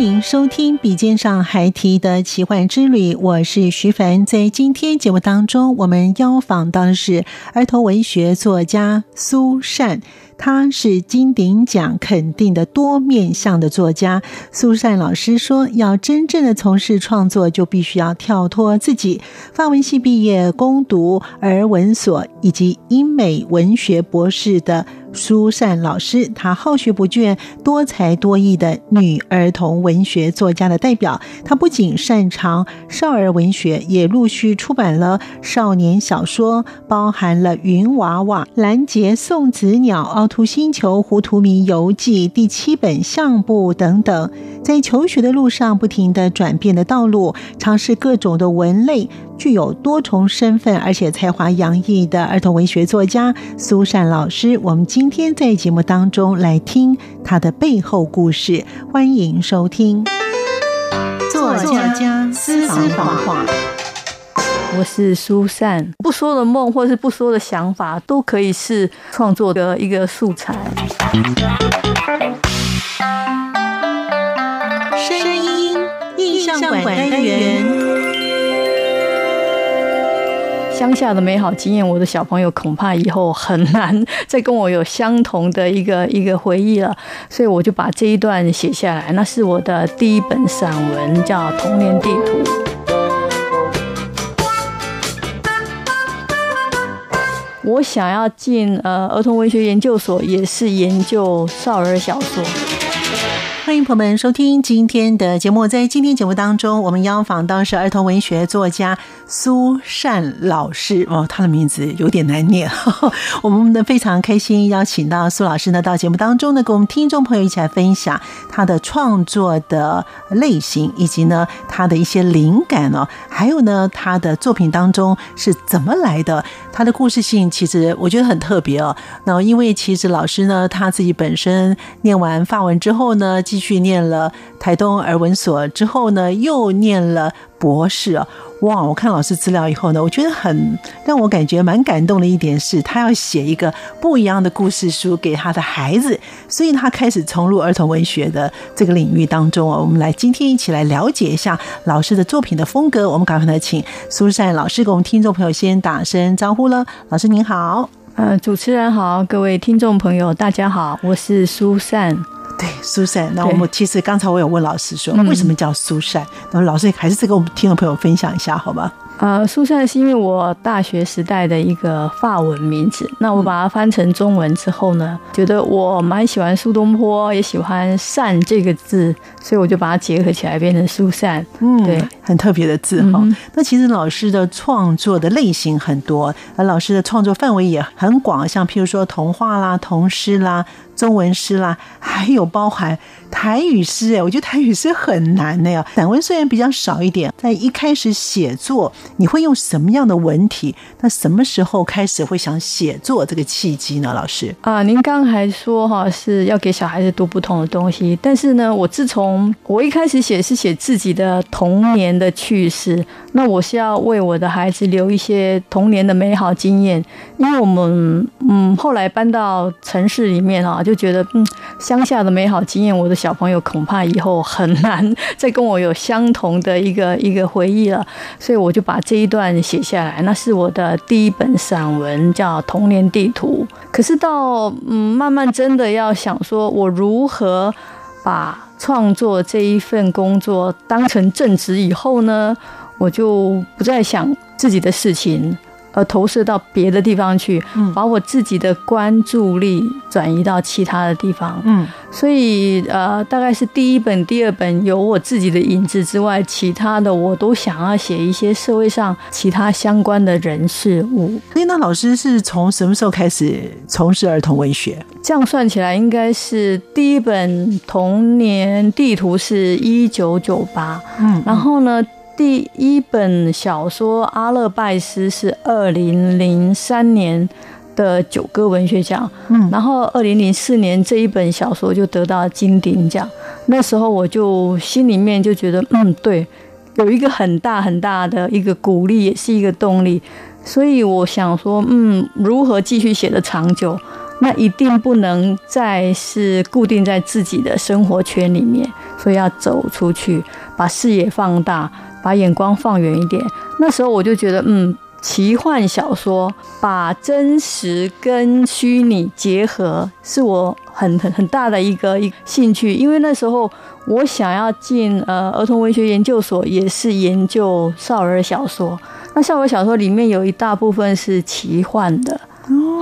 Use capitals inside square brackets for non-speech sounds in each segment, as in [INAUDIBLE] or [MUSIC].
欢迎收听《笔尖上还提的奇幻之旅》，我是徐凡。在今天节目当中，我们邀访到的是儿童文学作家苏善。他是金鼎奖肯定的多面向的作家。苏善老师说：“要真正的从事创作，就必须要跳脱自己。”法文系毕业，攻读儿文所以及英美文学博士的。苏善老师，她好学不倦、多才多艺的女儿童文学作家的代表。她不仅擅长少儿文学，也陆续出版了少年小说，包含了《云娃娃》《拦截送子鸟》《凹凸星球》《糊涂迷游记》第七本《相簿》等等。在求学的路上，不停的转变的道路，尝试各种的文类。具有多重身份而且才华洋溢的儿童文学作家苏珊老师，我们今天在节目当中来听他的背后故事，欢迎收听作家私房话。我是苏珊，不说的梦或是不说的想法，都可以是创作的一个素材。声音印象馆单元。乡下的美好经验，我的小朋友恐怕以后很难再跟我有相同的一个一个回忆了，所以我就把这一段写下来。那是我的第一本散文，叫《童年地图》。我想要进呃儿童文学研究所，也是研究少儿小说。欢迎朋友们收听今天的节目。在今天节目当中，我们邀访到是儿童文学作家苏善老师哦，他的名字有点难念。[LAUGHS] 我们呢非常开心邀请到苏老师呢到节目当中呢，跟我们听众朋友一起来分享他的创作的类型，以及呢他的一些灵感哦，还有呢他的作品当中是怎么来的。他的故事性其实我觉得很特别哦。那因为其实老师呢他自己本身念完法文之后呢，继续念了台东儿文所之后呢，又念了博士！哇，我看老师资料以后呢，我觉得很让我感觉蛮感动的一点是，他要写一个不一样的故事书给他的孩子，所以他开始重入儿童文学的这个领域当中。我们来今天一起来了解一下老师的作品的风格。我们赶快来请苏善老师给我们听众朋友先打声招呼了。老师您好，呃，主持人好，各位听众朋友大家好，我是苏善。对，苏珊。那我们其实刚才我有问老师说，为什么叫苏珊？那老师还是再跟我们听众朋友分享一下，好吧？呃，苏珊是因为我大学时代的一个法文名字，那我把它翻成中文之后呢，觉得我蛮喜欢苏东坡，也喜欢善这个字，所以我就把它结合起来变成苏珊。嗯，对，很特别的字哈。那其实老师的创作的类型很多，而老师的创作范围也很广，像譬如说童话啦、童诗啦。中文诗啦，还有包含台语诗哎，我觉得台语诗很难的呀。散文虽然比较少一点，在一开始写作，你会用什么样的文体？那什么时候开始会想写作这个契机呢？老师啊，您刚才说哈是要给小孩子读不同的东西，但是呢，我自从我一开始写是写自己的童年的趣事，那我是要为我的孩子留一些童年的美好经验，因为我们嗯后来搬到城市里面啊就。就觉得嗯，乡下的美好经验，我的小朋友恐怕以后很难再跟我有相同的一个一个回忆了。所以我就把这一段写下来，那是我的第一本散文，叫《童年地图》。可是到嗯，慢慢真的要想说，我如何把创作这一份工作当成正职以后呢？我就不再想自己的事情。而投射到别的地方去，把我自己的关注力转移到其他的地方。嗯，所以呃，大概是第一本、第二本有我自己的影子之外，其他的我都想要写一些社会上其他相关的人事物。所以，那老师是从什么时候开始从事儿童文学？这样算起来，应该是第一本童年地图是一九九八。嗯，然后呢？第一本小说《阿勒拜斯》是二零零三年的九歌文学奖，嗯，然后二零零四年这一本小说就得到金鼎奖。那时候我就心里面就觉得，嗯，对，有一个很大很大的一个鼓励，也是一个动力。所以我想说，嗯，如何继续写的长久？那一定不能再是固定在自己的生活圈里面，所以要走出去，把视野放大。把眼光放远一点，那时候我就觉得，嗯，奇幻小说把真实跟虚拟结合，是我很很 [LAUGHS] 很大的一个一兴趣。因为那时候我想要进呃儿童文学研究所，也是研究少儿小说。那少儿小说里面有一大部分是奇幻的，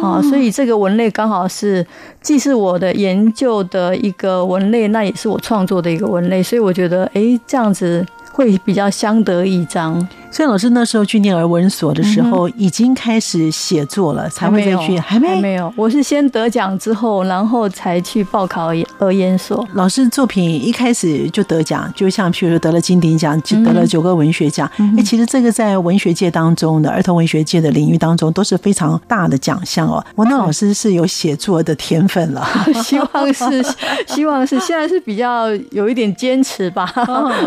哦，所以这个文类刚好是既是我的研究的一个文类，那也是我创作的一个文类。所以我觉得，哎，这样子。会比较相得益彰。所以老师那时候去念儿文所的时候，已经开始写作了，才会再去，还没没有。我是先得奖之后，然后才去报考儿研所。老师作品一开始就得奖，就像譬如说得了金鼎奖，得了九个文学奖。哎，其实这个在文学界当中的儿童文学界的领域当中，都是非常大的奖项哦。我那老师是有写作的天分了，[LAUGHS] 希望是，[LAUGHS] 希望是，现在是比较有一点坚持吧。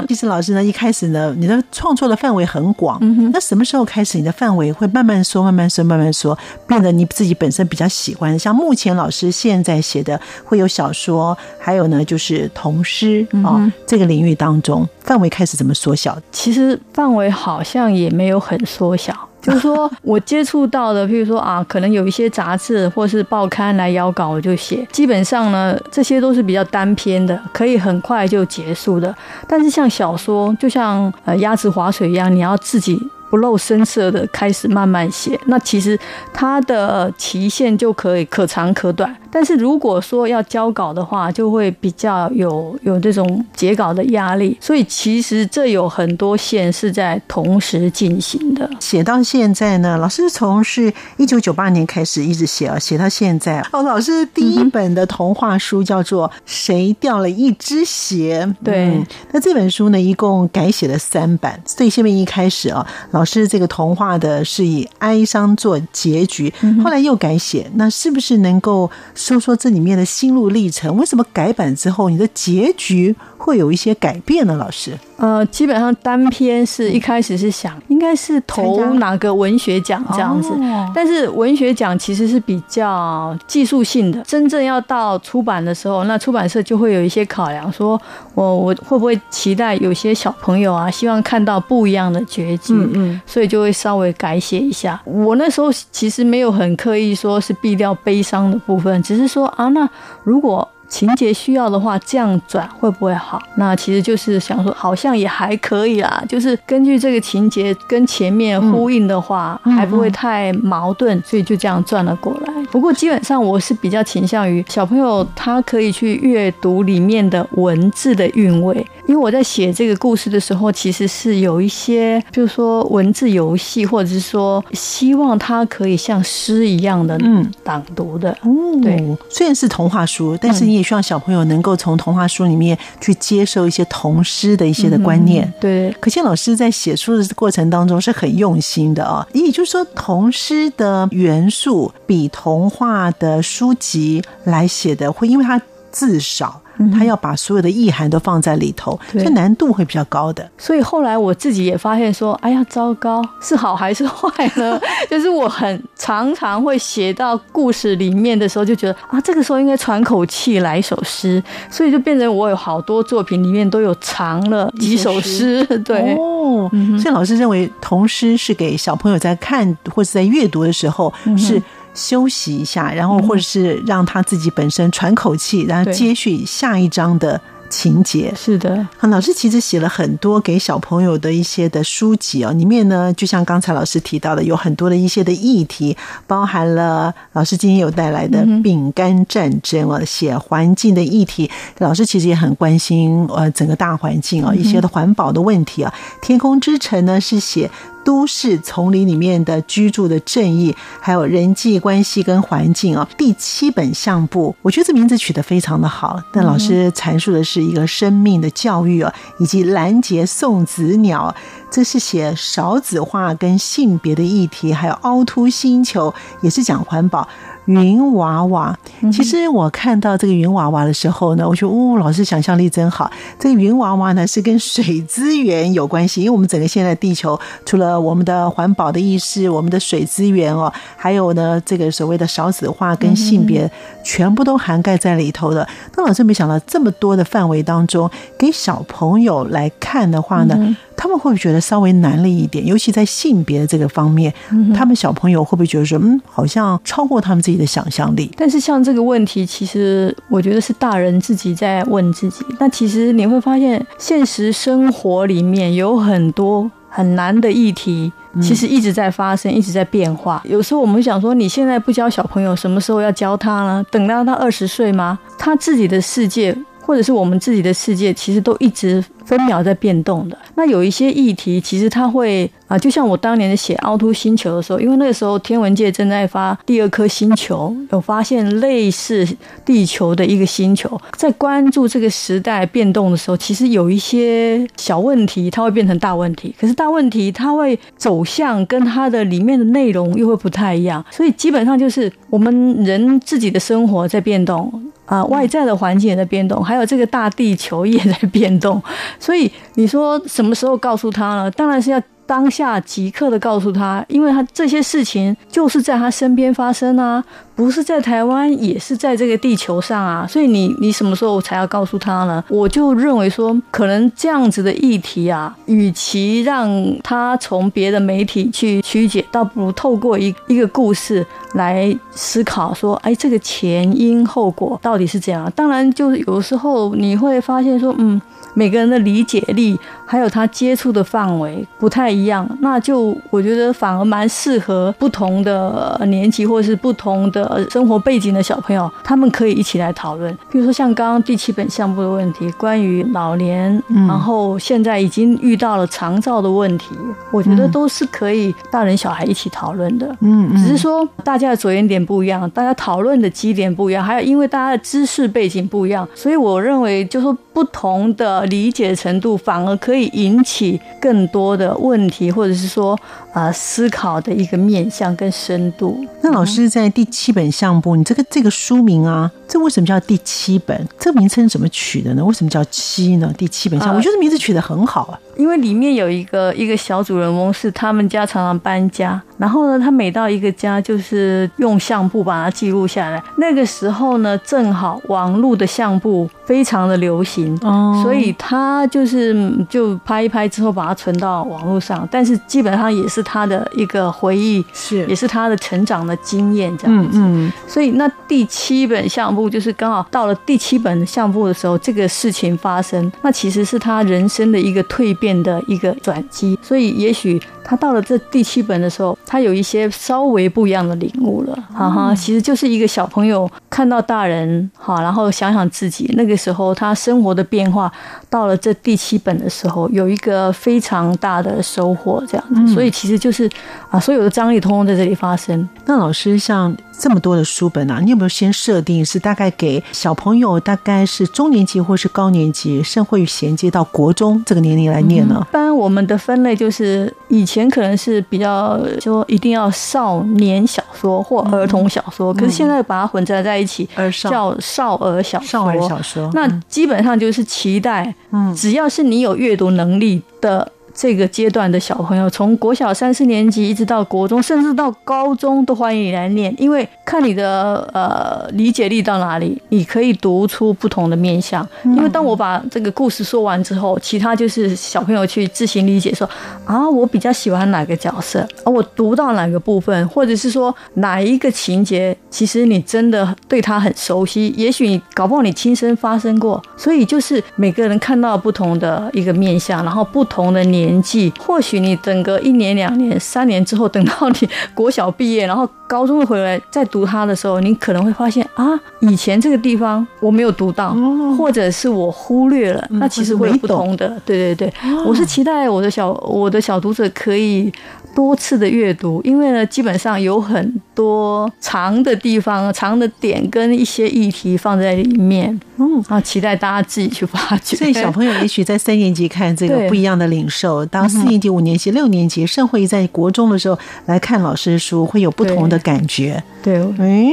其实老师呢，一开始呢，你的创作的范围很。广，那什么时候开始你的范围会慢慢缩、慢慢缩、慢慢缩，变得你自己本身比较喜欢？像目前老师现在写的会有小说，还有呢就是童诗啊，这个领域当中范围开始怎么缩小？其实范围好像也没有很缩小。就是说我接触到的，譬如说啊，可能有一些杂志或是报刊来邀稿，我就写。基本上呢，这些都是比较单篇的，可以很快就结束的。但是像小说，就像呃鸭子划水一样，你要自己。不露声色的开始慢慢写，那其实它的期限就可以可长可短。但是如果说要交稿的话，就会比较有有这种截稿的压力。所以其实这有很多线是在同时进行的。写到现在呢，老师从是一九九八年开始一直写啊，写到现在。哦，老师第一本的童话书叫做《谁掉了一只鞋》。对，那这本书呢，一共改写了三版。所以下面一开始啊，老老师，这个童话的是以哀伤做结局，后来又改写，那是不是能够说说这里面的心路历程？为什么改版之后，你的结局会有一些改变呢？老师？呃，基本上单篇是一开始是想应该是投哪个文学奖这样子，但是文学奖其实是比较技术性的，真正要到出版的时候，那出版社就会有一些考量，说我我会不会期待有些小朋友啊，希望看到不一样的结局，嗯嗯，所以就会稍微改写一下。我那时候其实没有很刻意说是避掉悲伤的部分，只是说啊，那如果。情节需要的话，这样转会不会好？那其实就是想说，好像也还可以啦。就是根据这个情节跟前面呼应的话，还不会太矛盾，所以就这样转了过来。不过基本上我是比较倾向于小朋友他可以去阅读里面的文字的韵味，因为我在写这个故事的时候，其实是有一些，就是说文字游戏，或者是说希望它可以像诗一样的嗯朗读的。嗯，对，虽然是童话书，但是你也。希望小朋友能够从童话书里面去接受一些童诗的一些的观念。对，可见老师在写书的过程当中是很用心的啊。也就是说，童诗的元素比童话的书籍来写的会，因为它字少。他要把所有的意涵都放在里头，这难度会比较高的。所以后来我自己也发现说，哎呀，糟糕，是好还是坏呢？[LAUGHS] 就是我很常常会写到故事里面的时候，就觉得啊，这个时候应该喘口气来一首诗，所以就变成我有好多作品里面都有藏了几首诗。[LAUGHS] 对哦，所以老师认为童诗是给小朋友在看或者在阅读的时候是。休息一下，然后或者是让他自己本身喘口气，然后接续下一章的情节。是的，老师其实写了很多给小朋友的一些的书籍哦，里面呢，就像刚才老师提到的，有很多的一些的议题，包含了老师今天有带来的饼干战争哦，写环境的议题。老师其实也很关心呃整个大环境啊，一些的环保的问题啊。天空之城呢是写。都市丛林里面的居住的正义，还有人际关系跟环境啊。第七本相簿，我觉得这名字取得非常的好。那老师阐述的是一个生命的教育啊，以及拦截送子鸟，这是写少子化跟性别的议题，还有凹凸星球也是讲环保。云娃娃，其实我看到这个云娃娃的时候呢，我觉得哦，老师想象力真好。这个云娃娃呢是跟水资源有关系，因为我们整个现在地球除了我们的环保的意识，我们的水资源哦，还有呢这个所谓的少子化跟性别，全部都涵盖在里头的。那老师没想到这么多的范围当中，给小朋友来看的话呢？他们会不会觉得稍微难了一点？尤其在性别的这个方面，他们小朋友会不会觉得说，嗯，好像超过他们自己的想象力？但是像这个问题，其实我觉得是大人自己在问自己。那其实你会发现，现实生活里面有很多很难的议题，其实一直在发生，一直在变化。有时候我们想说，你现在不教小朋友，什么时候要教他呢？等到他二十岁吗？他自己的世界。或者是我们自己的世界，其实都一直分秒在变动的。那有一些议题，其实它会啊，就像我当年写凹凸星球的时候，因为那个时候天文界正在发第二颗星球，有发现类似地球的一个星球，在关注这个时代变动的时候，其实有一些小问题，它会变成大问题。可是大问题它会走向跟它的里面的内容又会不太一样，所以基本上就是我们人自己的生活在变动。啊，外在的环境也在变动，还有这个大地球也在变动，所以你说什么时候告诉他呢？当然是要。当下即刻的告诉他，因为他这些事情就是在他身边发生啊，不是在台湾，也是在这个地球上啊，所以你你什么时候才要告诉他呢？我就认为说，可能这样子的议题啊，与其让他从别的媒体去曲解，倒不如透过一一个故事来思考说，哎，这个前因后果到底是怎样？当然，就是有时候你会发现说，嗯。每个人的理解力，还有他接触的范围不太一样，那就我觉得反而蛮适合不同的年级或是不同的生活背景的小朋友，他们可以一起来讨论。比如说像刚刚第七本项目的问题，关于老年，然后现在已经遇到了长照的问题，我觉得都是可以大人小孩一起讨论的。嗯，只是说大家的着眼点不一样，大家讨论的基点不一样，还有因为大家的知识背景不一样，所以我认为就说不同的。理解程度反而可以引起更多的问题，或者是说啊思考的一个面向跟深度。那老师在第七本相簿，你这个这个书名啊，这为什么叫第七本？这个名称怎么取的呢？为什么叫七呢？第七本相，我觉得名字取得很好啊。因为里面有一个一个小主人翁是他们家常常搬家，然后呢，他每到一个家就是用相簿把它记录下来。那个时候呢，正好网络的相簿非常的流行，哦所以他就是就拍一拍之后把它存到网络上。但是基本上也是他的一个回忆，是也是他的成长的经验这样子。所以那第七本相簿就是刚好到了第七本相簿的时候，这个事情发生，那其实是他人生的一个蜕变。的一个转机，所以也许他到了这第七本的时候，他有一些稍微不一样的领悟了，哈哈，其实就是一个小朋友看到大人，哈，然后想想自己那个时候他生活的变化，到了这第七本的时候，有一个非常大的收获，这样子，所以其实就是啊，所有的张力通通在这里发生。那老师像。这么多的书本啊，你有没有先设定是大概给小朋友，大概是中年级或是高年级，甚会衔接到国中这个年龄来念呢？一般我们的分类就是以前可能是比较说一定要少年小说或儿童小说，可是现在把它混杂在一起，叫少儿小说。少儿小说，那基本上就是期待，嗯，只要是你有阅读能力的。这个阶段的小朋友，从国小三四年级一直到国中，甚至到高中，都欢迎你来念，因为看你的呃理解力到哪里，你可以读出不同的面相。因为当我把这个故事说完之后，其他就是小朋友去自行理解，说啊，我比较喜欢哪个角色，啊，我读到哪个部分，或者是说哪一个情节，其实你真的对他很熟悉，也许你搞不好你亲身发生过，所以就是每个人看到不同的一个面相，然后不同的年。年纪，或许你等个一年、两年、三年之后，等到你国小毕业，然后高中回来再读它的时候，你可能会发现啊，以前这个地方我没有读到，或者是我忽略了，那其实会有不同的。对对对，我是期待我的小我的小读者可以。多次的阅读，因为呢，基本上有很多长的地方、长的点跟一些议题放在里面，嗯，啊，期待大家自己去发掘。所以小朋友也许在三年级看这个不一样的领受，当四年级、五年级、六年级，甚至在国中的时候来看老师的书，会有不同的感觉。对，哎，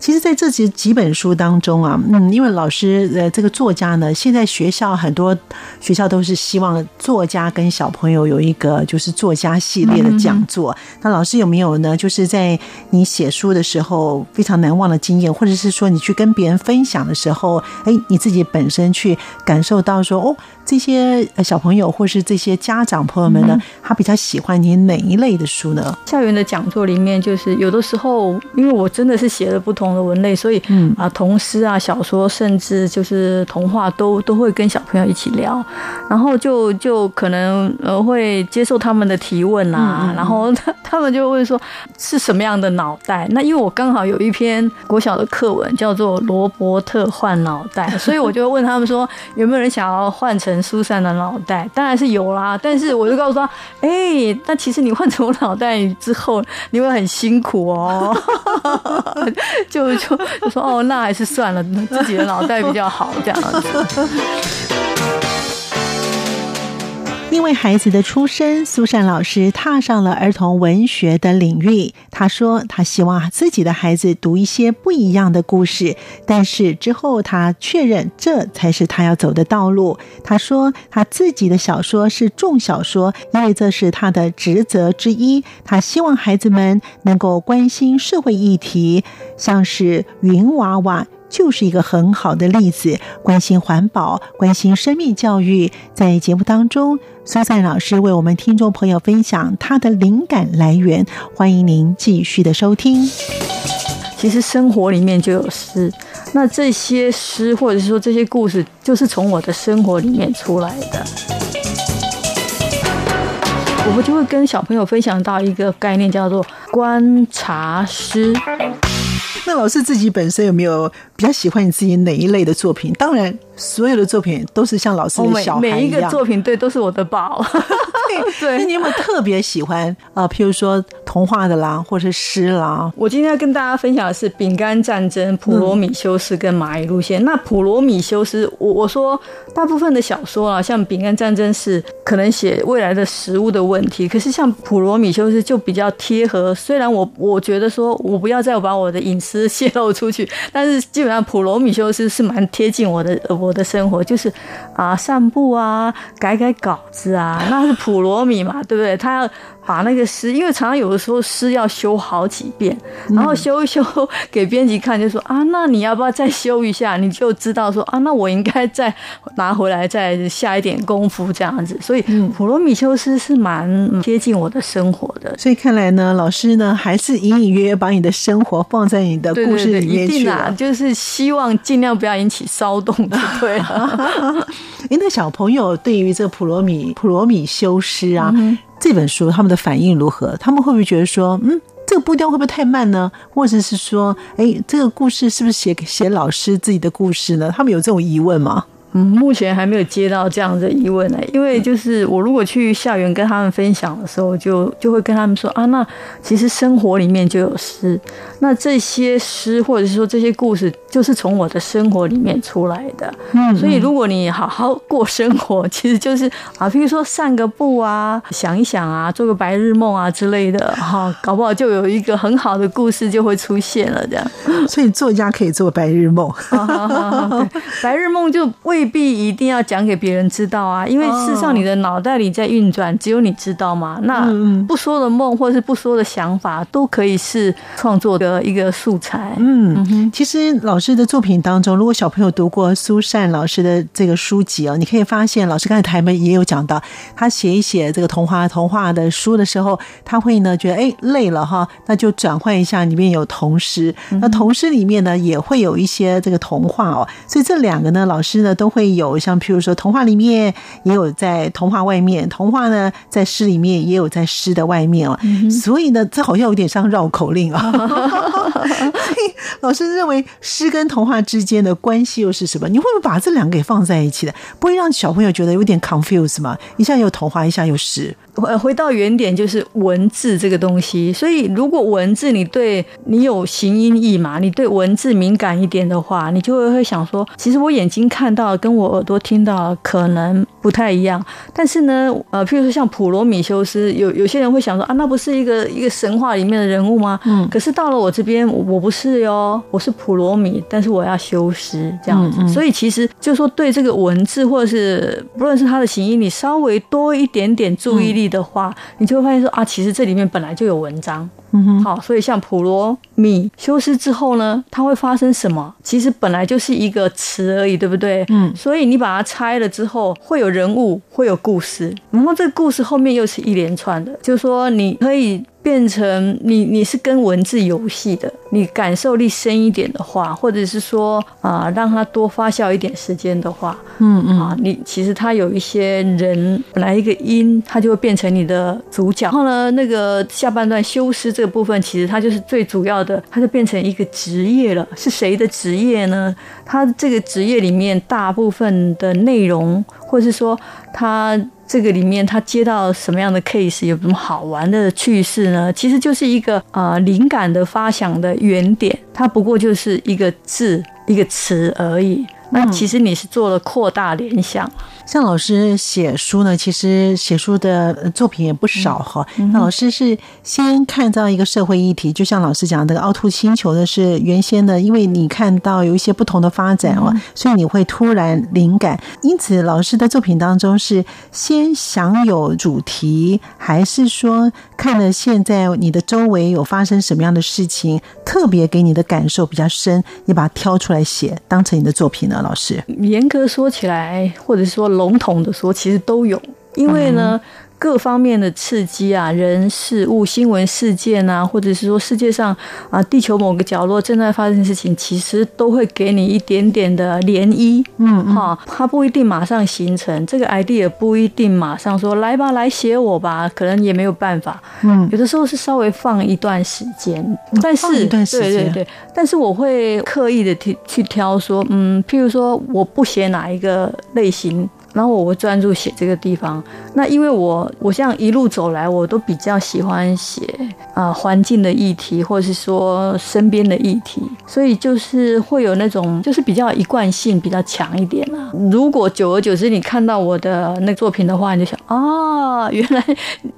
其实，在这几几本书当中啊，嗯，因为老师呃，这个作家呢，现在学校很多学校都是希望作家跟小朋友有一个就是作家系列的。讲座，那老师有没有呢？就是在你写书的时候非常难忘的经验，或者是说你去跟别人分享的时候，哎，你自己本身去感受到说，哦。这些小朋友或是这些家长朋友们呢，他比较喜欢你哪一类的书呢？校园的讲座里面，就是有的时候，因为我真的是写了不同的文类，所以嗯啊，童诗啊、小说，甚至就是童话，都都会跟小朋友一起聊，然后就就可能呃会接受他们的提问啦，然后他他们就问说是什么样的脑袋？那因为我刚好有一篇国小的课文叫做《罗伯特换脑袋》，[LAUGHS] 所以我就问他们说有没有人想要换成。苏珊的脑袋当然是有啦，但是我就告诉他，哎，那其实你换成我脑袋之后，你会很辛苦哦。[LAUGHS] 就就就说哦，那还是算了，自己的脑袋比较好，这样子。因为孩子的出生，苏珊老师踏上了儿童文学的领域。她说：“她希望自己的孩子读一些不一样的故事。”但是之后，她确认这才是她要走的道路。她说：“她自己的小说是重小说，因为这是她的职责之一。她希望孩子们能够关心社会议题，像是云娃娃。”就是一个很好的例子，关心环保，关心生命教育。在节目当中，苏珊老师为我们听众朋友分享他的灵感来源，欢迎您继续的收听。其实生活里面就有诗，那这些诗或者是说这些故事，就是从我的生活里面出来的。我们就会跟小朋友分享到一个概念，叫做观察诗。那老师自己本身有没有比较喜欢你自己哪一类的作品？当然，所有的作品都是像老师的小孩一样。每一个作品对都是我的宝。[LAUGHS] 对，那你有没有特别喜欢啊？譬如说童话的啦，或者是诗啦？我今天要跟大家分享的是《饼干战争》、《普罗米修斯》跟《蚂蚁路线》。那《普罗米修斯》，我我说大部分的小说啊，像《饼干战争》是可能写未来的食物的问题，可是像《普罗米修斯》就比较贴合。虽然我我觉得说我不要再把我的隐私泄露出去，但是基本上《普罗米修斯》是蛮贴近我的我的生活，就是啊散步啊，改改稿子啊，[LAUGHS] 那是普。罗米嘛，对不对？他要。把那个诗，因为常常有的时候诗要修好几遍，然后修一修给编辑看，就说啊，[LAUGHS] 那你要不要再修一下？你就知道说啊，那我应该再拿回来再下一点功夫这样子。所以《普罗米修斯》是蛮贴近我的生活的。所以看来呢，老师呢还是隐隐约约把你的生活放在你的故事里面去了，就是希望尽量不要引起骚动，[LAUGHS] 对。[LAUGHS] 哎，那小朋友对于这《普罗米普罗米修斯》啊。这本书他们的反应如何？他们会不会觉得说，嗯，这个步调会不会太慢呢？或者是说，哎，这个故事是不是写写老师自己的故事呢？他们有这种疑问吗？嗯，目前还没有接到这样的疑问呢。因为就是我如果去校园跟他们分享的时候，就就会跟他们说啊，那其实生活里面就有诗，那这些诗或者是说这些故事，就是从我的生活里面出来的。嗯，所以如果你好好过生活，[LAUGHS] 其实就是啊，比如说散个步啊，想一想啊，做个白日梦啊之类的，哈，搞不好就有一个很好的故事就会出现了。这样，所以作家可以做白日梦，[LAUGHS] 白日梦就未必一定要讲给别人知道啊，因为事实上你的脑袋里在运转，只有你知道嘛。那不说的梦或者是不说的想法，都可以是创作的一个素材。嗯，其实老师的作品当中，如果小朋友读过苏珊老师的这个书籍哦，你可以发现，老师刚才台门也有讲到，他写一写这个童话童话的书的时候，他会呢觉得哎累了哈，那就转换一下里面有童诗，那童诗里面呢也会有一些这个童话哦，所以这两个呢，老师呢都会有像譬如说童话里面也有在童话外面，童话呢在诗里面也有在诗的外面哦，所以呢这好像有点像绕口令啊。[LAUGHS] 老师认为诗跟童话之间的关系又是什么？你会不会把这两个给放在一起的？不会让小朋友觉得有点 confuse 吗？一下有童话，一下有诗。回回到原点，就是文字这个东西。所以，如果文字你对你有形音义嘛，你对文字敏感一点的话，你就会会想说，其实我眼睛看到跟我耳朵听到可能不太一样。但是呢，呃，譬如说像普罗米修斯，有有些人会想说啊，那不是一个一个神话里面的人物吗？嗯。可是到了我这边，我不是哟，我是普罗米，但是我要修诗这样子。所以其实就说对这个文字，或者是不论是它的形音，你稍微多一点点注意力。的话，你就会发现说啊，其实这里面本来就有文章，嗯哼，好，所以像普罗米修斯之后呢，它会发生什么？其实本来就是一个词而已，对不对？嗯，所以你把它拆了之后，会有人物，会有故事，然后这个故事后面又是一连串的，就是说你可以。变成你，你是跟文字游戏的，你感受力深一点的话，或者是说啊，让它多发酵一点时间的话，嗯嗯，啊，你其实它有一些人本来一个音，它就会变成你的主角。然后呢，那个下半段修饰这个部分，其实它就是最主要的，它就变成一个职业了。是谁的职业呢？它这个职业里面大部分的内容，或者是说它。这个里面他接到什么样的 case，有什么好玩的趣事呢？其实就是一个啊灵感的发想的原点，它不过就是一个字一个词而已。那其实你是做了扩大联想。像老师写书呢，其实写书的作品也不少哈。那老师是先看到一个社会议题，就像老师讲的，凹凸星球的是原先的，因为你看到有一些不同的发展哦，所以你会突然灵感。因此，老师的作品当中是先想有主题，还是说看了现在你的周围有发生什么样的事情，特别给你的感受比较深，你把它挑出来写，当成你的作品呢？老师，严格说起来，或者说。笼统的说，其实都有，因为呢。各方面的刺激啊，人事物、新闻事件啊，或者是说世界上啊，地球某个角落正在发生的事情，其实都会给你一点点的涟漪。嗯，哈，它不一定马上形成，这个 idea 不一定马上说来吧，来写我吧，可能也没有办法。嗯，有的时候是稍微放一段时间，但是对对对，但是我会刻意的去去挑说，嗯，譬如说我不写哪一个类型。然后我会专注写这个地方。那因为我我像一路走来，我都比较喜欢写啊环境的议题，或者是说身边的议题，所以就是会有那种就是比较一贯性比较强一点啊。如果久而久之你看到我的那作品的话，你就想啊，原来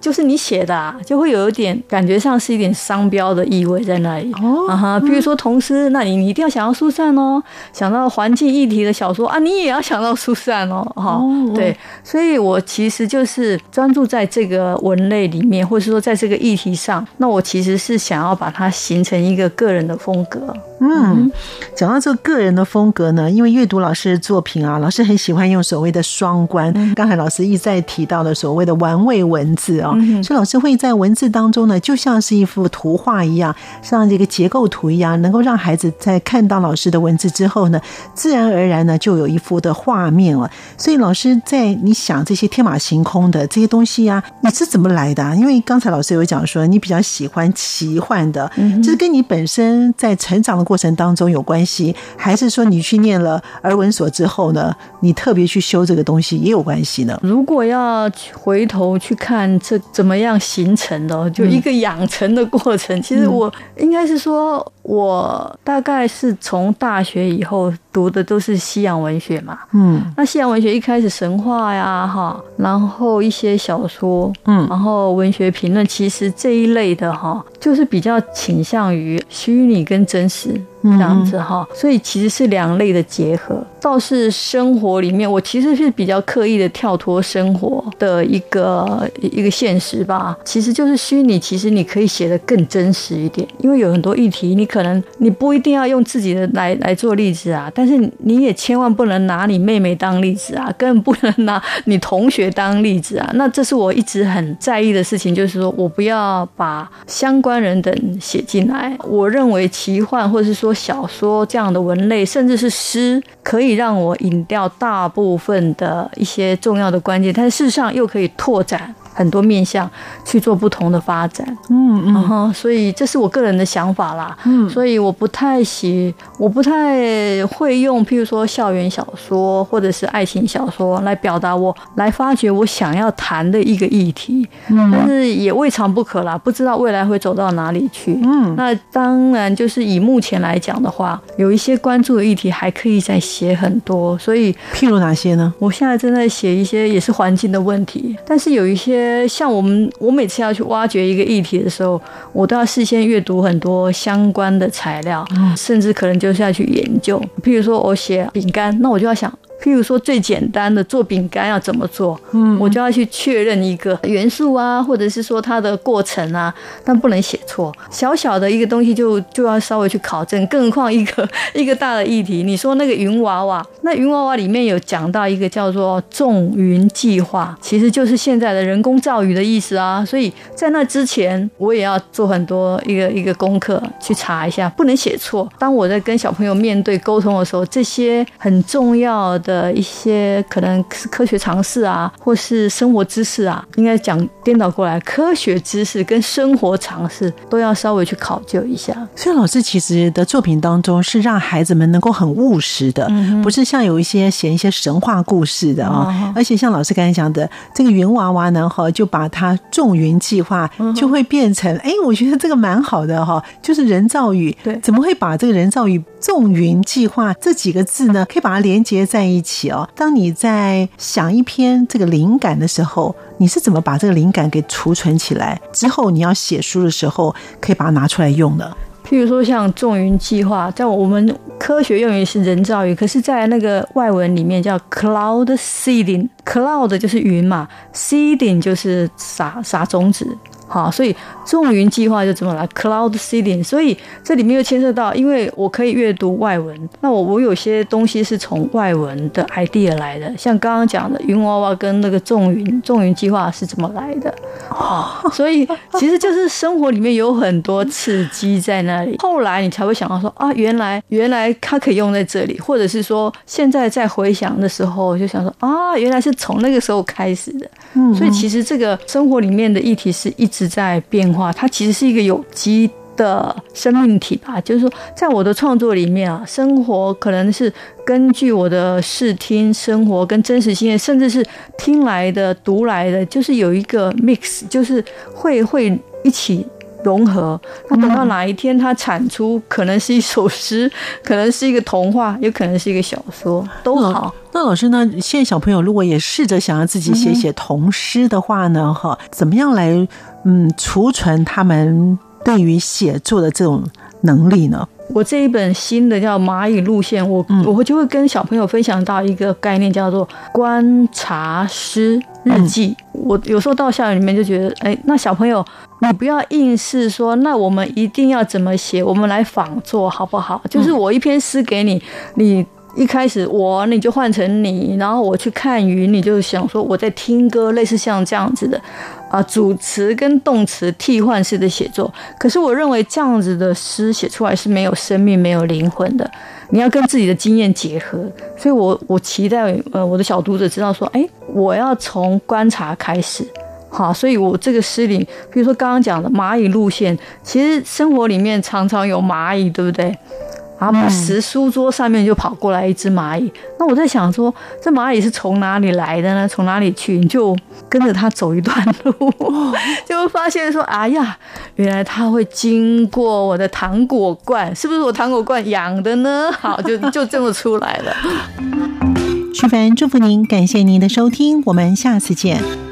就是你写的，啊就会有一点感觉上是一点商标的意味在那里。哦，啊哈，比如说同时，那你你一定要想到疏散哦，想到环境议题的小说啊，你也要想到疏散哦，哈。对，所以我其实就是专注在这个文类里面，或者说在这个议题上。那我其实是想要把它形成一个个人的风格。嗯，讲到这个个人的风格呢，因为阅读老师的作品啊，老师很喜欢用所谓的双关。刚才老师一再提到的所谓的玩味文字啊，所以老师会在文字当中呢，就像是一幅图画一样，像这个结构图一样，能够让孩子在看到老师的文字之后呢，自然而然呢，就有一幅的画面了。所以老师在你想这些天马行空的这些东西呀，你是怎么来的？因为刚才老师有讲说，你比较喜欢奇幻的，就是跟你本身在成长的过。过程当中有关系，还是说你去念了儿文所之后呢，你特别去修这个东西也有关系呢？如果要回头去看这怎么样形成的，就一个养成的过程，其实我应该是说。我大概是从大学以后读的都是西洋文学嘛，嗯，那西洋文学一开始神话呀，哈，然后一些小说，嗯，然后文学评论，其实这一类的哈，就是比较倾向于虚拟跟真实。这样子哈，所以其实是两类的结合。倒是生活里面，我其实是比较刻意的跳脱生活的一个一个现实吧。其实就是虚拟，其实你可以写的更真实一点，因为有很多议题，你可能你不一定要用自己的来来做例子啊，但是你也千万不能拿你妹妹当例子啊，[LAUGHS] 更不能拿你同学当例子啊。那这是我一直很在意的事情，就是说我不要把相关人等写进来。我认为奇幻或者是说。小说这样的文类，甚至是诗，可以让我引掉大部分的一些重要的关键，但事实上又可以拓展。很多面向去做不同的发展，嗯嗯，所以这是我个人的想法啦，嗯，所以我不太喜，我不太会用，譬如说校园小说或者是爱情小说来表达我来发掘我想要谈的一个议题，嗯，但是也未尝不可啦，不知道未来会走到哪里去，嗯，那当然就是以目前来讲的话，有一些关注的议题还可以再写很多，所以譬如哪些呢？我现在正在写一些也是环境的问题，但是有一些。像我们，我每次要去挖掘一个议题的时候，我都要事先阅读很多相关的材料，甚至可能就是要去研究。譬如说我写饼干，那我就要想。譬如说最简单的做饼干要怎么做，嗯，我就要去确认一个元素啊，或者是说它的过程啊，但不能写错。小小的一个东西就就要稍微去考证，更何况一个 [LAUGHS] 一个大的议题。你说那个云娃娃，那云娃娃里面有讲到一个叫做种云计划，其实就是现在的人工造雨的意思啊。所以在那之前，我也要做很多一个一个功课去查一下，不能写错。当我在跟小朋友面对沟通的时候，这些很重要。的一些可能是科学常识啊，或是生活知识啊，应该讲颠倒过来，科学知识跟生活常识都要稍微去考究一下。所以老师其实的作品当中是让孩子们能够很务实的，不是像有一些写一些神话故事的啊。而且像老师刚才讲的，这个云娃娃呢，哈，就把它种云计划就会变成，哎，我觉得这个蛮好的哈，就是人造雨。对，怎么会把这个人造雨种云计划这几个字呢？可以把它连接在。一起哦。当你在想一篇这个灵感的时候，你是怎么把这个灵感给储存起来？之后你要写书的时候，可以把它拿出来用的。譬如说像种云计划，在我们科学用语是人造雨，可是，在那个外文里面叫 cloud seeding。cloud 就是云嘛，seeding 就是撒撒种子。好，所以众云计划就怎么来？Cloud seeding，所以这里面又牵涉到，因为我可以阅读外文，那我我有些东西是从外文的 idea 来的，像刚刚讲的云娃娃跟那个众云众云计划是怎么来的？哦，所以其实就是生活里面有很多刺激在那里，后来你才会想到说啊，原来原来它可以用在这里，或者是说现在在回想的时候就想说啊，原来是从那个时候开始的。嗯，所以其实这个生活里面的议题是一。在变化，它其实是一个有机的生命体吧。就是说，在我的创作里面啊，生活可能是根据我的视听生活跟真实性，甚至是听来的、读来的，就是有一个 mix，就是会会一起融合。那等到哪一天它产出，可能是一首诗，[LAUGHS] 可能是一个童话，也可能是一个小说，都好。那老师呢？现在小朋友如果也试着想要自己写写童诗的话呢，哈，怎么样来嗯储存他们对于写作的这种能力呢？我这一本新的叫《蚂蚁路线》，我我就会跟小朋友分享到一个概念，叫做观察诗日记。我有时候到校园里面就觉得，哎，那小朋友，你不要硬是说，那我们一定要怎么写，我们来仿作好不好？就是我一篇诗给你，你。一开始我你就换成你，然后我去看云，你就想说我在听歌，类似像这样子的，啊，主词跟动词替换式的写作。可是我认为这样子的诗写出来是没有生命、没有灵魂的。你要跟自己的经验结合，所以我我期待呃我的小读者知道说，哎，我要从观察开始，好，所以我这个诗里，比如说刚刚讲的蚂蚁路线，其实生活里面常常有蚂蚁，对不对？然后石书桌上面就跑过来一只蚂蚁。那我在想说，这蚂蚁是从哪里来的呢？从哪里去？你就跟着它走一段路，[LAUGHS] 就会发现说，哎呀，原来它会经过我的糖果罐，是不是我糖果罐养的呢？好，就 [LAUGHS] 就这么出来了。徐凡祝福您，感谢您的收听，我们下次见。